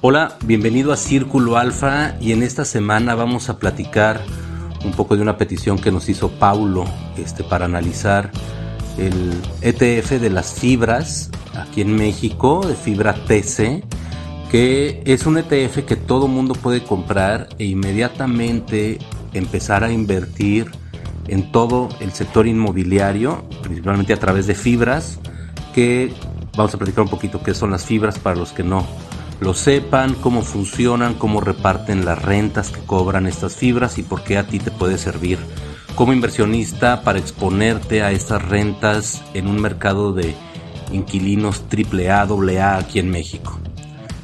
Hola, bienvenido a Círculo Alfa y en esta semana vamos a platicar un poco de una petición que nos hizo Paulo este, para analizar el ETF de las fibras aquí en México, de fibra TC, que es un ETF que todo mundo puede comprar e inmediatamente empezar a invertir en todo el sector inmobiliario, principalmente a través de fibras, que vamos a platicar un poquito qué son las fibras para los que no lo sepan, cómo funcionan, cómo reparten las rentas que cobran estas fibras y por qué a ti te puede servir como inversionista para exponerte a estas rentas en un mercado de inquilinos AAA, AA aquí en México.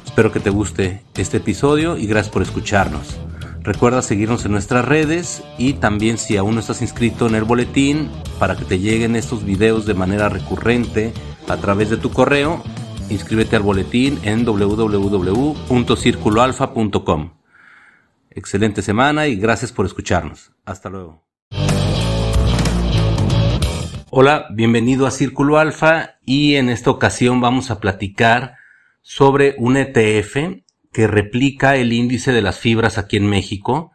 Espero que te guste este episodio y gracias por escucharnos. Recuerda seguirnos en nuestras redes y también si aún no estás inscrito en el boletín para que te lleguen estos videos de manera recurrente a través de tu correo, Inscríbete al boletín en www.circuloalfa.com. Excelente semana y gracias por escucharnos. Hasta luego. Hola, bienvenido a Círculo Alfa y en esta ocasión vamos a platicar sobre un ETF que replica el índice de las fibras aquí en México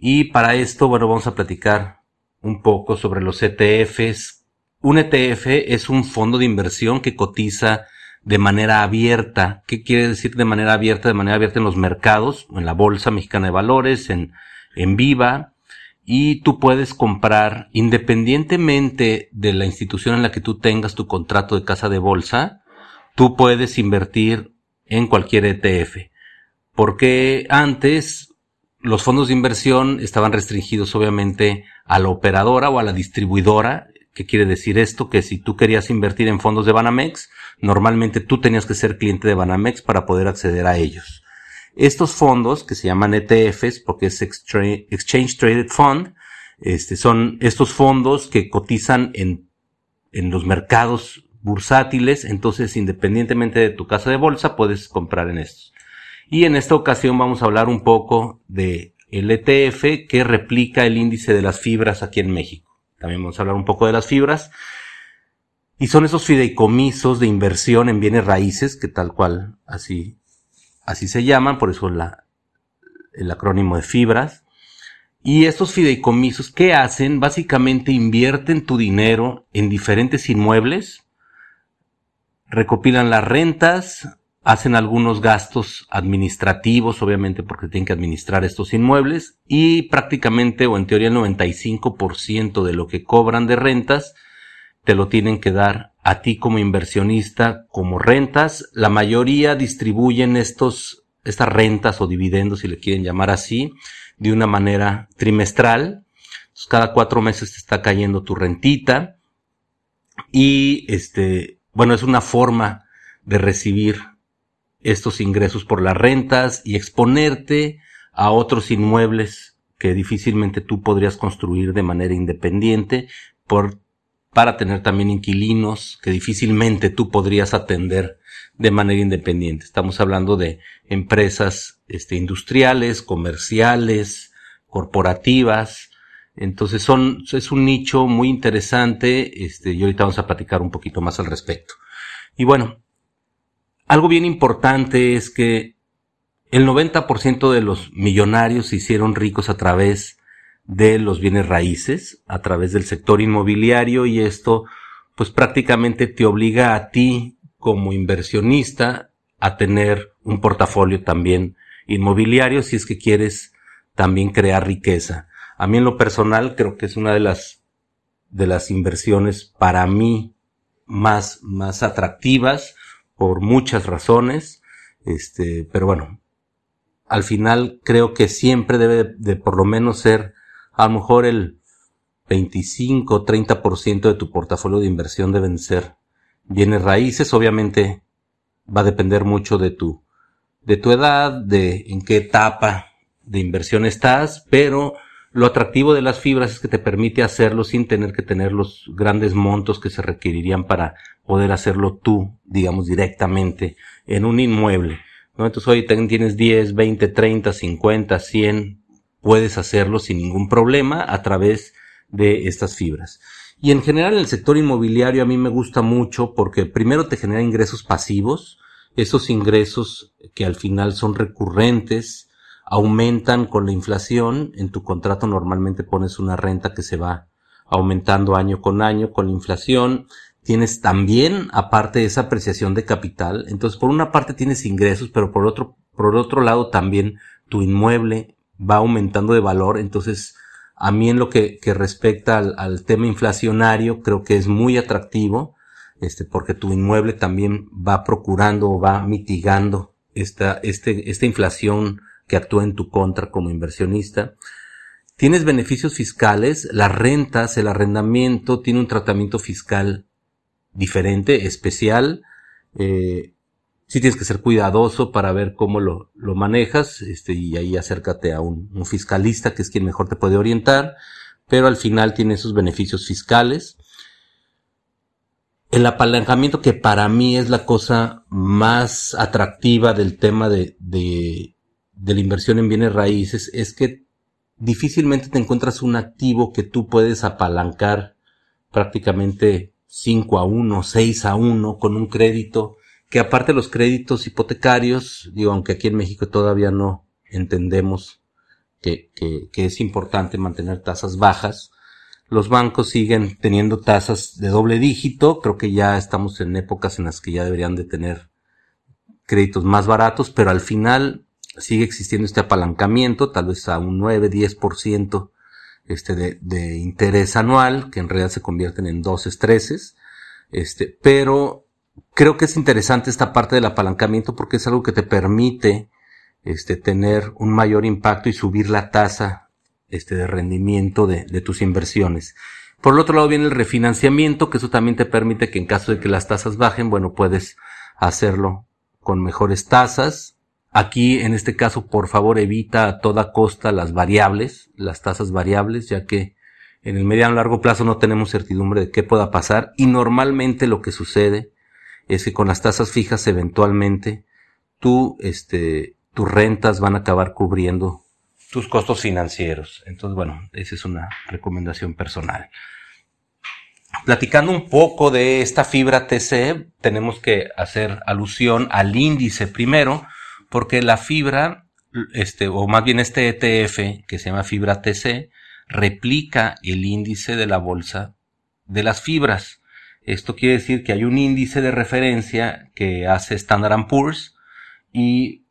y para esto, bueno, vamos a platicar un poco sobre los ETFs. Un ETF es un fondo de inversión que cotiza de manera abierta. ¿Qué quiere decir de manera abierta? De manera abierta en los mercados, en la Bolsa Mexicana de Valores, en, en Viva, y tú puedes comprar independientemente de la institución en la que tú tengas tu contrato de casa de bolsa, tú puedes invertir en cualquier ETF. Porque antes los fondos de inversión estaban restringidos obviamente a la operadora o a la distribuidora. ¿Qué quiere decir esto? Que si tú querías invertir en fondos de Banamex, Normalmente tú tenías que ser cliente de Banamex para poder acceder a ellos. Estos fondos, que se llaman ETFs, porque es Exchange Traded Fund, este, son estos fondos que cotizan en, en los mercados bursátiles, entonces independientemente de tu casa de bolsa puedes comprar en estos. Y en esta ocasión vamos a hablar un poco de ETF que replica el índice de las fibras aquí en México. También vamos a hablar un poco de las fibras y son esos fideicomisos de inversión en bienes raíces, que tal cual así, así se llaman, por eso la, el acrónimo de fibras. Y estos fideicomisos, ¿qué hacen? Básicamente invierten tu dinero en diferentes inmuebles, recopilan las rentas, hacen algunos gastos administrativos, obviamente porque tienen que administrar estos inmuebles, y prácticamente o en teoría el 95% de lo que cobran de rentas te lo tienen que dar a ti como inversionista como rentas. La mayoría distribuyen estos, estas rentas o dividendos, si le quieren llamar así, de una manera trimestral. cada cuatro meses te está cayendo tu rentita. Y este, bueno, es una forma de recibir estos ingresos por las rentas y exponerte a otros inmuebles que difícilmente tú podrías construir de manera independiente por para tener también inquilinos que difícilmente tú podrías atender de manera independiente. Estamos hablando de empresas este, industriales, comerciales, corporativas. Entonces son, es un nicho muy interesante, este, y ahorita vamos a platicar un poquito más al respecto. Y bueno, algo bien importante es que el 90% de los millonarios se hicieron ricos a través de los bienes raíces a través del sector inmobiliario y esto pues prácticamente te obliga a ti como inversionista a tener un portafolio también inmobiliario si es que quieres también crear riqueza. A mí en lo personal creo que es una de las de las inversiones para mí más más atractivas por muchas razones. Este, pero bueno, al final creo que siempre debe de por lo menos ser a lo mejor el 25, 30% de tu portafolio de inversión deben ser bienes raíces. Obviamente va a depender mucho de tu, de tu edad, de en qué etapa de inversión estás, pero lo atractivo de las fibras es que te permite hacerlo sin tener que tener los grandes montos que se requerirían para poder hacerlo tú, digamos, directamente en un inmueble. Entonces hoy tienes 10, 20, 30, 50, 100 puedes hacerlo sin ningún problema a través de estas fibras. Y en general el sector inmobiliario a mí me gusta mucho porque primero te genera ingresos pasivos. esos ingresos que al final son recurrentes, aumentan con la inflación. En tu contrato normalmente pones una renta que se va aumentando año con año con la inflación. Tienes también, aparte de esa apreciación de capital, entonces por una parte tienes ingresos, pero por otro, por otro lado también tu inmueble va aumentando de valor. Entonces, a mí en lo que, que respecta al, al, tema inflacionario, creo que es muy atractivo, este, porque tu inmueble también va procurando o va mitigando esta, este, esta inflación que actúa en tu contra como inversionista. Tienes beneficios fiscales, las rentas, el arrendamiento tiene un tratamiento fiscal diferente, especial. Eh, sí tienes que ser cuidadoso para ver cómo lo, lo manejas, este, y ahí acércate a un, un, fiscalista que es quien mejor te puede orientar, pero al final tiene esos beneficios fiscales. El apalancamiento que para mí es la cosa más atractiva del tema de, de, de la inversión en bienes raíces es que difícilmente te encuentras un activo que tú puedes apalancar prácticamente 5 a 1, 6 a 1 con un crédito, que aparte los créditos hipotecarios, digo, aunque aquí en México todavía no entendemos que, que, que es importante mantener tasas bajas, los bancos siguen teniendo tasas de doble dígito, creo que ya estamos en épocas en las que ya deberían de tener créditos más baratos, pero al final sigue existiendo este apalancamiento, tal vez a un 9, 10% este de, de, interés anual, que en realidad se convierten en dos estreses, este, pero creo que es interesante esta parte del apalancamiento porque es algo que te permite este, tener un mayor impacto y subir la tasa este, de rendimiento de, tus inversiones. Por el otro lado viene el refinanciamiento, que eso también te permite que en caso de que las tasas bajen, bueno, puedes hacerlo con mejores tasas, Aquí, en este caso, por favor, evita a toda costa las variables, las tasas variables, ya que en el mediano largo plazo no tenemos certidumbre de qué pueda pasar y normalmente lo que sucede es que con las tasas fijas eventualmente tú, este, tus rentas van a acabar cubriendo tus costos financieros. Entonces, bueno, esa es una recomendación personal. Platicando un poco de esta fibra TC, tenemos que hacer alusión al índice primero, porque la fibra, este, o más bien este ETF, que se llama fibra TC, replica el índice de la bolsa de las fibras. Esto quiere decir que hay un índice de referencia que hace Standard Poor's y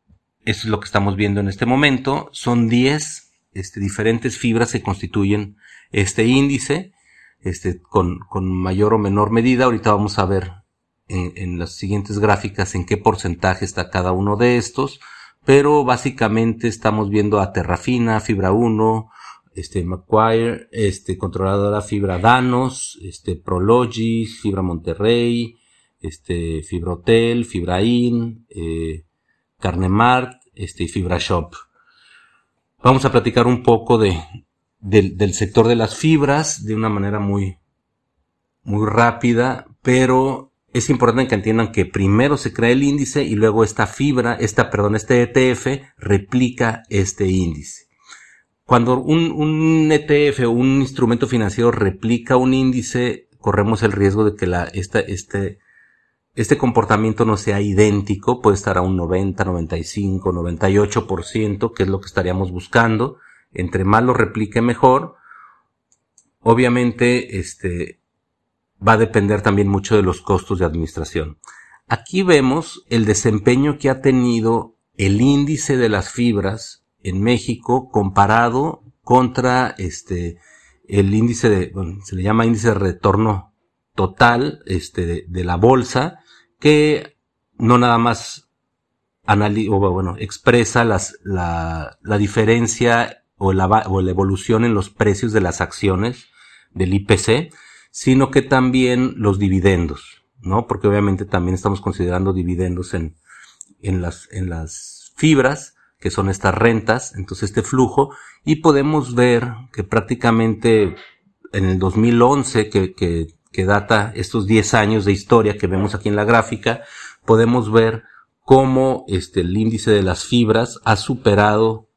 eso es lo que estamos viendo en este momento. Son 10 este, diferentes fibras que constituyen este índice, este, con, con mayor o menor medida. Ahorita vamos a ver en, las siguientes gráficas en qué porcentaje está cada uno de estos, pero básicamente estamos viendo a Terrafina, Fibra 1, este Macquarie, este controladora Fibra Danos, este Prologis, Fibra Monterrey, este Fibra Hotel, Fibra In, eh, Carnemart, este Fibra Shop. Vamos a platicar un poco de, del, del sector de las fibras de una manera muy, muy rápida, pero es importante que entiendan que primero se crea el índice y luego esta fibra, esta, perdón, este ETF replica este índice. Cuando un, un ETF o un instrumento financiero replica un índice, corremos el riesgo de que la, esta, este, este comportamiento no sea idéntico, puede estar a un 90, 95, 98%, que es lo que estaríamos buscando. Entre más lo replique mejor. Obviamente, este, va a depender también mucho de los costos de administración. Aquí vemos el desempeño que ha tenido el índice de las fibras en México comparado contra este el índice de bueno, se le llama índice de retorno total este de, la bolsa que no nada más analiza bueno expresa las la, la diferencia o la, o la evolución en los precios de las acciones del IPC sino que también los dividendos, ¿no? Porque obviamente también estamos considerando dividendos en, en las, en las fibras, que son estas rentas, entonces este flujo, y podemos ver que prácticamente en el 2011, que, que, que data estos 10 años de historia que vemos aquí en la gráfica, podemos ver cómo este, el índice de las fibras ha superado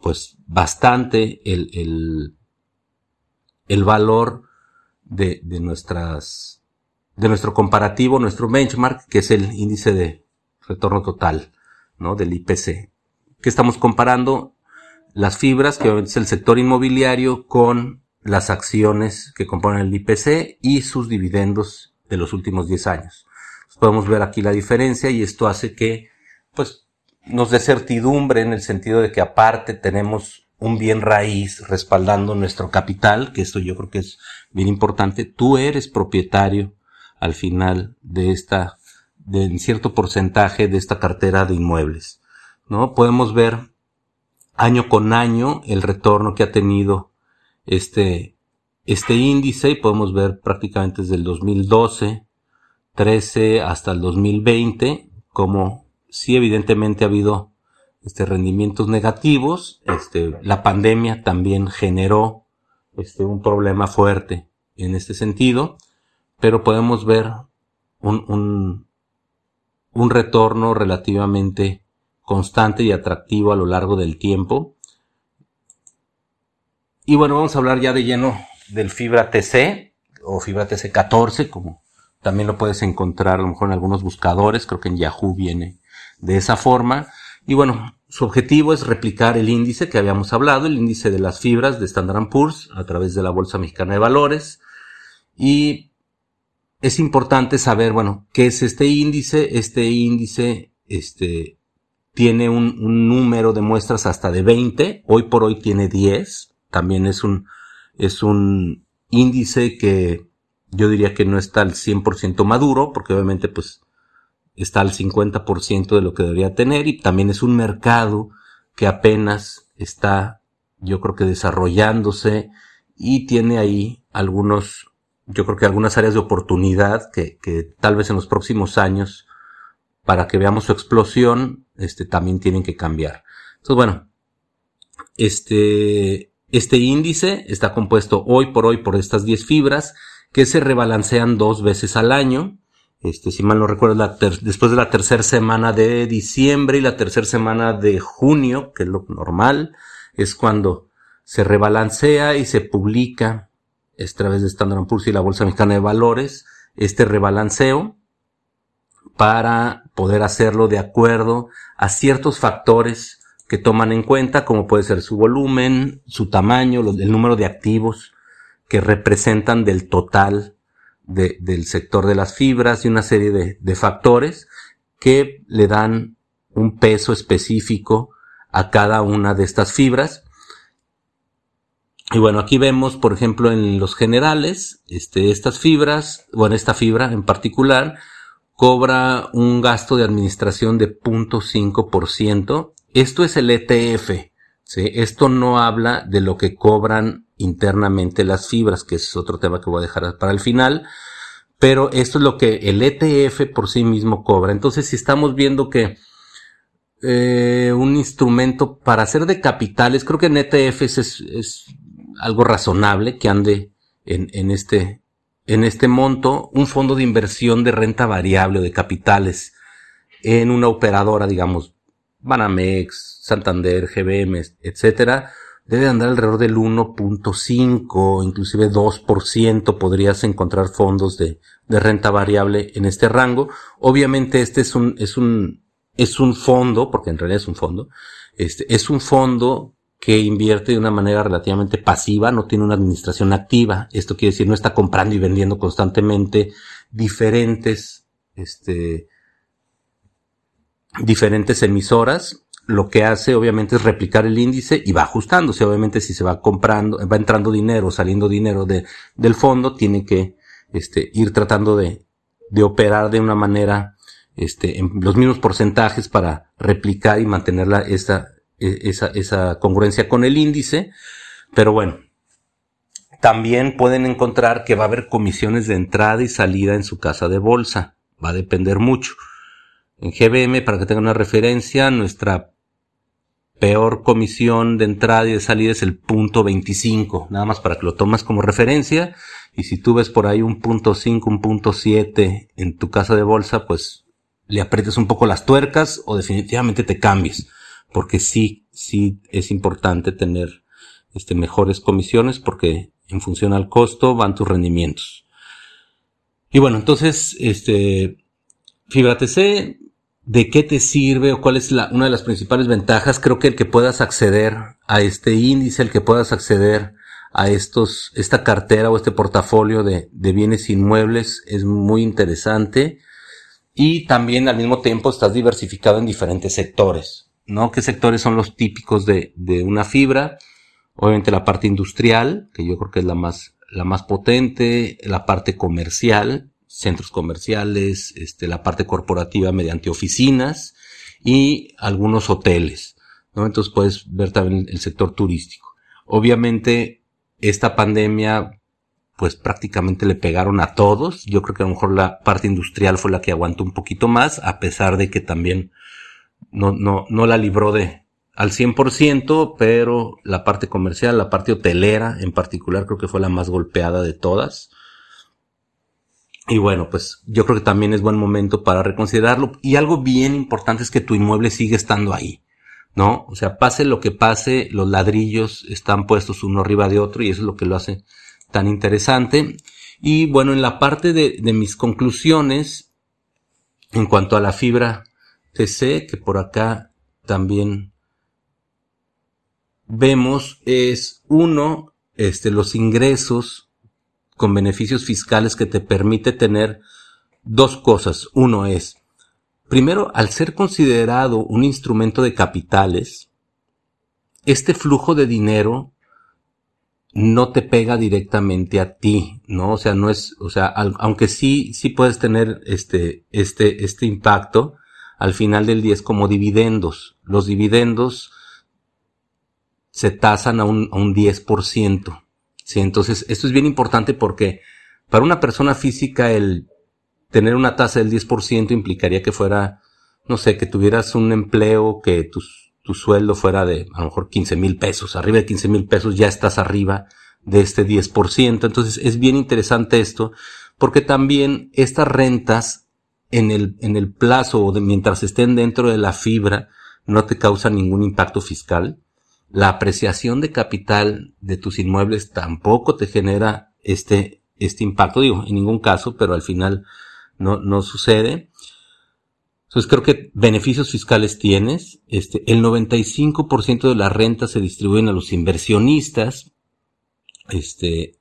pues bastante el, el, el valor de, de nuestras, de nuestro comparativo, nuestro benchmark, que es el índice de retorno total, ¿no? Del IPC. ¿Qué estamos comparando? Las fibras, que es el sector inmobiliario, con las acciones que componen el IPC y sus dividendos de los últimos 10 años. podemos ver aquí la diferencia y esto hace que, pues, nos dé certidumbre en el sentido de que aparte tenemos un bien raíz respaldando nuestro capital, que esto yo creo que es bien importante. Tú eres propietario al final de esta, de cierto porcentaje de esta cartera de inmuebles, ¿no? Podemos ver año con año el retorno que ha tenido este, este índice y podemos ver prácticamente desde el 2012, 13 hasta el 2020 como sí evidentemente ha habido este, rendimientos negativos. Este, la pandemia también generó este, un problema fuerte en este sentido, pero podemos ver un, un, un retorno relativamente constante y atractivo a lo largo del tiempo. Y bueno, vamos a hablar ya de lleno del fibra TC o fibra TC 14, como también lo puedes encontrar a lo mejor en algunos buscadores, creo que en Yahoo viene de esa forma. Y bueno, su objetivo es replicar el índice que habíamos hablado, el índice de las fibras de Standard Poor's a través de la Bolsa Mexicana de Valores. Y es importante saber, bueno, qué es este índice. Este índice, este, tiene un, un número de muestras hasta de 20. Hoy por hoy tiene 10. También es un, es un índice que yo diría que no está al 100% maduro, porque obviamente pues está al 50% de lo que debería tener y también es un mercado que apenas está, yo creo que desarrollándose y tiene ahí algunos, yo creo que algunas áreas de oportunidad que, que tal vez en los próximos años, para que veamos su explosión, este, también tienen que cambiar. Entonces, bueno, este, este índice está compuesto hoy por hoy por estas 10 fibras que se rebalancean dos veces al año este, si mal no recuerdo, después de la tercera semana de diciembre y la tercera semana de junio, que es lo normal, es cuando se rebalancea y se publica a través de Standard Poor's y la Bolsa Mexicana de Valores este rebalanceo para poder hacerlo de acuerdo a ciertos factores que toman en cuenta, como puede ser su volumen, su tamaño, el número de activos que representan del total del sector de las fibras y una serie de, de factores que le dan un peso específico a cada una de estas fibras. Y bueno, aquí vemos, por ejemplo, en los generales, este, estas fibras, bueno, esta fibra en particular, cobra un gasto de administración de 0.5%. Esto es el ETF. ¿sí? Esto no habla de lo que cobran internamente las fibras, que es otro tema que voy a dejar para el final. Pero esto es lo que el ETF por sí mismo cobra. Entonces, si estamos viendo que eh, un instrumento para hacer de capitales, creo que en ETFs es, es algo razonable que ande en, en, este, en este monto, un fondo de inversión de renta variable o de capitales en una operadora, digamos, Banamex, Santander, GBM, etcétera, debe andar alrededor del 1.5, inclusive 2% podrías encontrar fondos de, renta variable en este rango. Obviamente este es un, es un, es un fondo, porque en realidad es un fondo, este, es un fondo que invierte de una manera relativamente pasiva, no tiene una administración activa. Esto quiere decir, no está comprando y vendiendo constantemente diferentes, este, diferentes emisoras lo que hace obviamente es replicar el índice y va ajustándose. Obviamente si se va comprando, va entrando dinero, saliendo dinero de, del fondo, tiene que este, ir tratando de, de operar de una manera, este, en los mismos porcentajes para replicar y mantener la, esa, esa, esa congruencia con el índice. Pero bueno, también pueden encontrar que va a haber comisiones de entrada y salida en su casa de bolsa. Va a depender mucho. En GBM, para que tengan una referencia, nuestra peor comisión de entrada y de salida es el punto 25, nada más para que lo tomes como referencia. Y si tú ves por ahí un punto 5, un punto 7 en tu casa de bolsa, pues le aprietes un poco las tuercas o definitivamente te cambies. Porque sí, sí es importante tener este, mejores comisiones porque en función al costo van tus rendimientos. Y bueno, entonces, este, Fibra TC de qué te sirve o cuál es la, una de las principales ventajas, creo que el que puedas acceder a este índice, el que puedas acceder a estos, esta cartera o este portafolio de bienes inmuebles es muy interesante. Y también al mismo tiempo estás diversificado en diferentes sectores, ¿no? ¿Qué sectores son los típicos de, de una fibra? Obviamente la parte industrial, que yo creo que es la más, la más potente, la parte comercial, centros comerciales, este, la parte corporativa mediante oficinas y algunos hoteles, ¿no? Entonces puedes ver también el sector turístico. Obviamente, esta pandemia, pues prácticamente le pegaron a todos. Yo creo que a lo mejor la parte industrial fue la que aguantó un poquito más, a pesar de que también no, no, no la libró de, al 100%, pero la parte comercial, la parte hotelera en particular, creo que fue la más golpeada de todas. Y bueno, pues yo creo que también es buen momento para reconsiderarlo. Y algo bien importante es que tu inmueble sigue estando ahí, ¿no? O sea, pase lo que pase, los ladrillos están puestos uno arriba de otro y eso es lo que lo hace tan interesante. Y bueno, en la parte de, de mis conclusiones, en cuanto a la fibra TC, que por acá también vemos, es uno, este, los ingresos con beneficios fiscales que te permite tener dos cosas. Uno es, primero, al ser considerado un instrumento de capitales, este flujo de dinero no te pega directamente a ti, ¿no? O sea, no es, o sea, aunque sí, sí puedes tener este, este, este impacto, al final del día es como dividendos. Los dividendos se tasan a un, a un 10%. Sí, entonces esto es bien importante porque para una persona física el tener una tasa del 10% implicaría que fuera, no sé, que tuvieras un empleo, que tu, tu sueldo fuera de a lo mejor 15 mil pesos, arriba de 15 mil pesos ya estás arriba de este 10%. Entonces es bien interesante esto porque también estas rentas en el, en el plazo o mientras estén dentro de la fibra no te causan ningún impacto fiscal la apreciación de capital de tus inmuebles tampoco te genera este, este impacto, digo, en ningún caso, pero al final no, no sucede. Entonces creo que beneficios fiscales tienes. Este, el 95% de las rentas se distribuyen a los inversionistas. Este,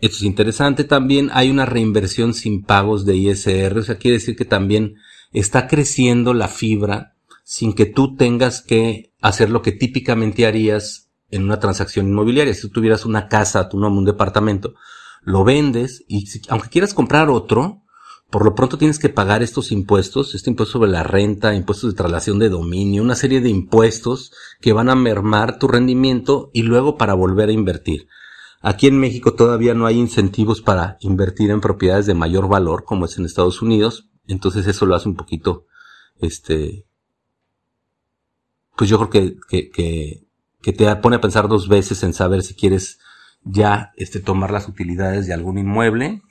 esto es interesante. También hay una reinversión sin pagos de ISR. O sea, quiere decir que también está creciendo la fibra sin que tú tengas que hacer lo que típicamente harías en una transacción inmobiliaria. Si tú tuvieras una casa, tu nombre, un departamento, lo vendes y aunque quieras comprar otro, por lo pronto tienes que pagar estos impuestos, este impuesto sobre la renta, impuestos de traslación de dominio, una serie de impuestos que van a mermar tu rendimiento y luego para volver a invertir. Aquí en México todavía no hay incentivos para invertir en propiedades de mayor valor como es en Estados Unidos, entonces eso lo hace un poquito, este, pues yo creo que, que, que, que, te pone a pensar dos veces en saber si quieres ya este, tomar las utilidades de algún inmueble.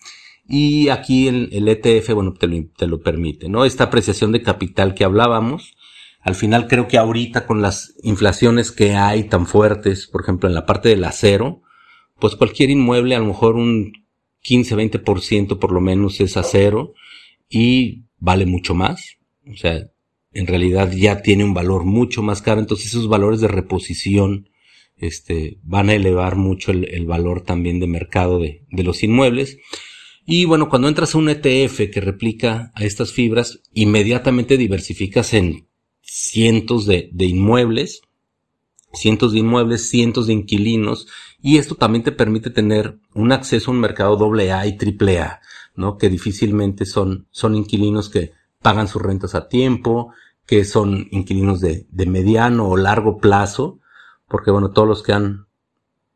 Y aquí el, el ETF, bueno, te lo, te lo permite, ¿no? Esta apreciación de capital que hablábamos, al final creo que ahorita con las inflaciones que hay tan fuertes, por ejemplo, en la parte del acero, pues cualquier inmueble, a lo mejor un 15, 20% por lo menos es acero y vale mucho más. O sea, en realidad ya tiene un valor mucho más caro, entonces esos valores de reposición este, van a elevar mucho el, valor también de mercado de, los inmuebles. Y bueno, cuando entras a un ETF que replica a estas fibras, inmediatamente diversificas en cientos de, de inmuebles, cientos de inmuebles, cientos de inquilinos, y esto también te permite tener un acceso a un mercado doble A y triple A, ¿no? Que difícilmente son, son inquilinos que pagan sus rentas a tiempo, que son inquilinos de, de mediano o largo plazo, porque bueno, todos los que han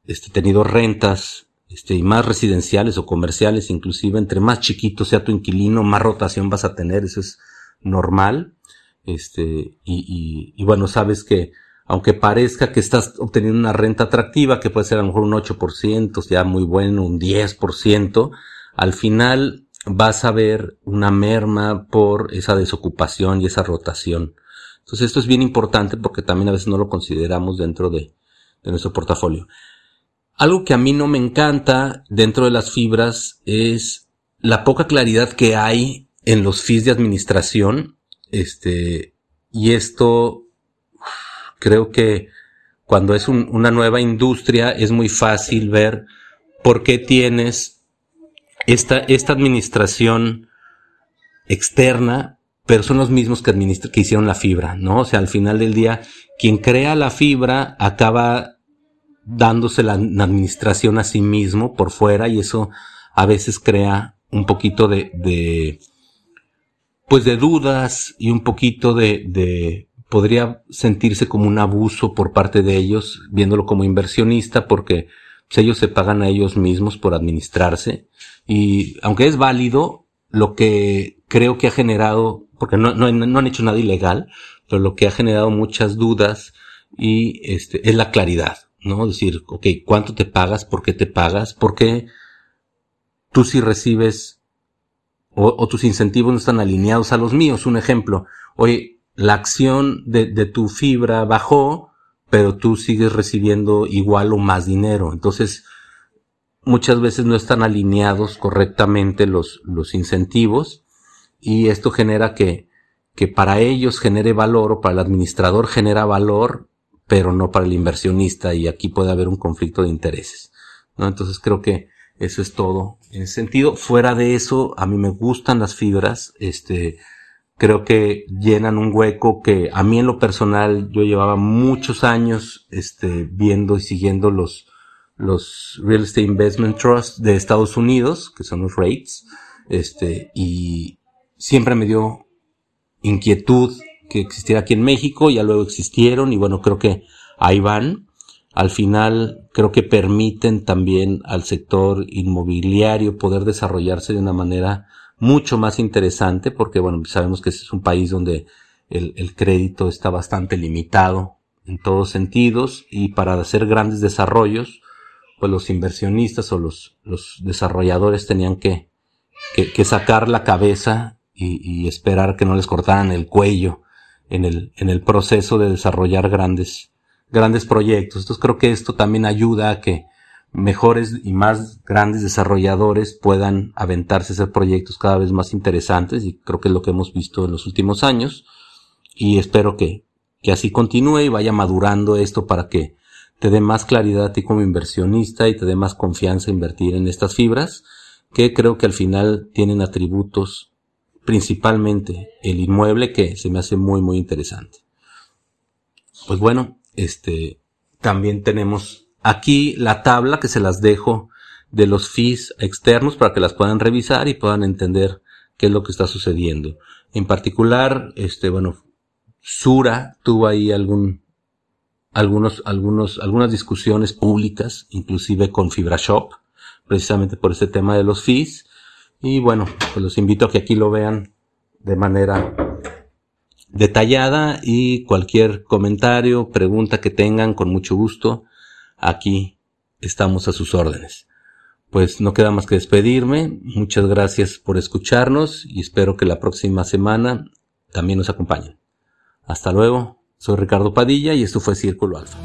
este, tenido rentas este, y más residenciales o comerciales, inclusive entre más chiquito sea tu inquilino, más rotación vas a tener, eso es normal. Este, y, y, y bueno, sabes que aunque parezca que estás obteniendo una renta atractiva, que puede ser a lo mejor un 8%, ya muy bueno, un 10%, al final vas a ver una merma por esa desocupación y esa rotación. Entonces esto es bien importante porque también a veces no lo consideramos dentro de, nuestro portafolio. Algo que a mí no me encanta dentro de las fibras es la poca claridad que hay en los fees de administración. Este, y esto creo que cuando es una nueva industria es muy fácil ver por qué tienes esta, esta administración externa, pero son los mismos que, que hicieron la fibra, ¿no? O sea, al final del día, quien crea la fibra acaba dándose la, administración a sí mismo por fuera y eso a veces crea un poquito de, de pues de dudas y un poquito de, de, podría sentirse como un abuso por parte de ellos, viéndolo como inversionista, porque pues, ellos se pagan a ellos mismos por administrarse. Y aunque es válido, lo que creo que ha generado, porque no, no, no han hecho nada ilegal, pero lo que ha generado muchas dudas y este, es la claridad. ¿no? Decir, ok, ¿cuánto te pagas? ¿Por qué te pagas? ¿Por qué tú si recibes o, tus incentivos no están alineados a los míos? Un ejemplo, oye, la acción de, de tu fibra bajó, pero tú sigues recibiendo igual o más dinero. Entonces, muchas veces no están alineados correctamente los, los incentivos y esto genera que, que para ellos genere valor o para el administrador genera valor pero no para el inversionista y aquí puede haber un conflicto de intereses. ¿no? Entonces creo que eso es todo en ese sentido. Fuera de eso, a mí me gustan las fibras, este, creo que llenan un hueco que a mí en lo personal yo llevaba muchos años, este, viendo y siguiendo los, los Real Estate Investment Trust de Estados Unidos, que son los REITs, este, y siempre me dio inquietud que existiera aquí en México, ya luego existieron y bueno, creo que ahí van. Al final creo que permiten también al sector inmobiliario poder desarrollarse de una manera mucho más interesante porque bueno, sabemos que es un país donde el, el crédito está bastante limitado en todos sentidos y para hacer grandes desarrollos pues los inversionistas o los, los desarrolladores tenían que, que, que sacar la cabeza y, y, esperar que no les cortaran el cuello en el, en el proceso de desarrollar grandes, grandes proyectos. Entonces creo que esto también ayuda a que mejores y más grandes desarrolladores puedan aventarse a hacer proyectos cada vez más interesantes y creo que es lo que hemos visto en los últimos años y espero que, que así continúe y vaya madurando esto para que te dé más claridad a ti como inversionista y te dé más confianza invertir en estas fibras que creo que al final tienen atributos principalmente el inmueble que se me hace muy muy interesante. Pues bueno, este también tenemos aquí la tabla que se las dejo de los fees externos para que las puedan revisar y puedan entender qué es lo que está sucediendo. En particular, este bueno, Sura tuvo ahí algún algunos algunos algunas discusiones públicas, inclusive con FibraShop, precisamente por este tema de los fees y bueno, pues los invito a que aquí lo vean de manera detallada y cualquier comentario, pregunta que tengan, con mucho gusto, aquí estamos a sus órdenes. Pues no queda más que despedirme. Muchas gracias por escucharnos y espero que la próxima semana también nos acompañen. Hasta luego. Soy Ricardo Padilla y esto fue Círculo Alfa.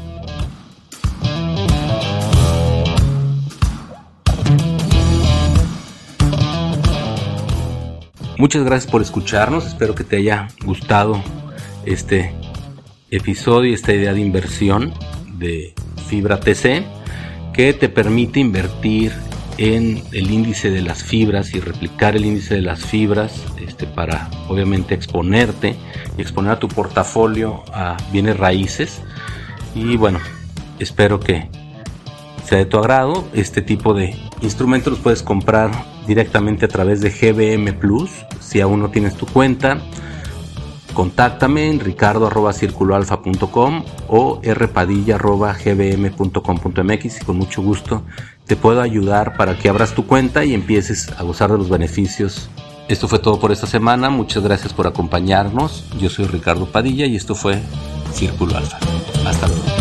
Muchas gracias por escucharnos, espero que te haya gustado este episodio, esta idea de inversión de Fibra TC que te permite invertir en el índice de las fibras y replicar el índice de las fibras este, para obviamente exponerte y exponer a tu portafolio a bienes raíces y bueno espero que sea de tu agrado este tipo de instrumentos los puedes comprar directamente a través de GBM Plus. Si aún no tienes tu cuenta, contáctame en ricardo.circuloalfa.com o rpadilla.gbm.com.mx y con mucho gusto te puedo ayudar para que abras tu cuenta y empieces a gozar de los beneficios. Esto fue todo por esta semana. Muchas gracias por acompañarnos. Yo soy Ricardo Padilla y esto fue Círculo Alfa. Hasta luego.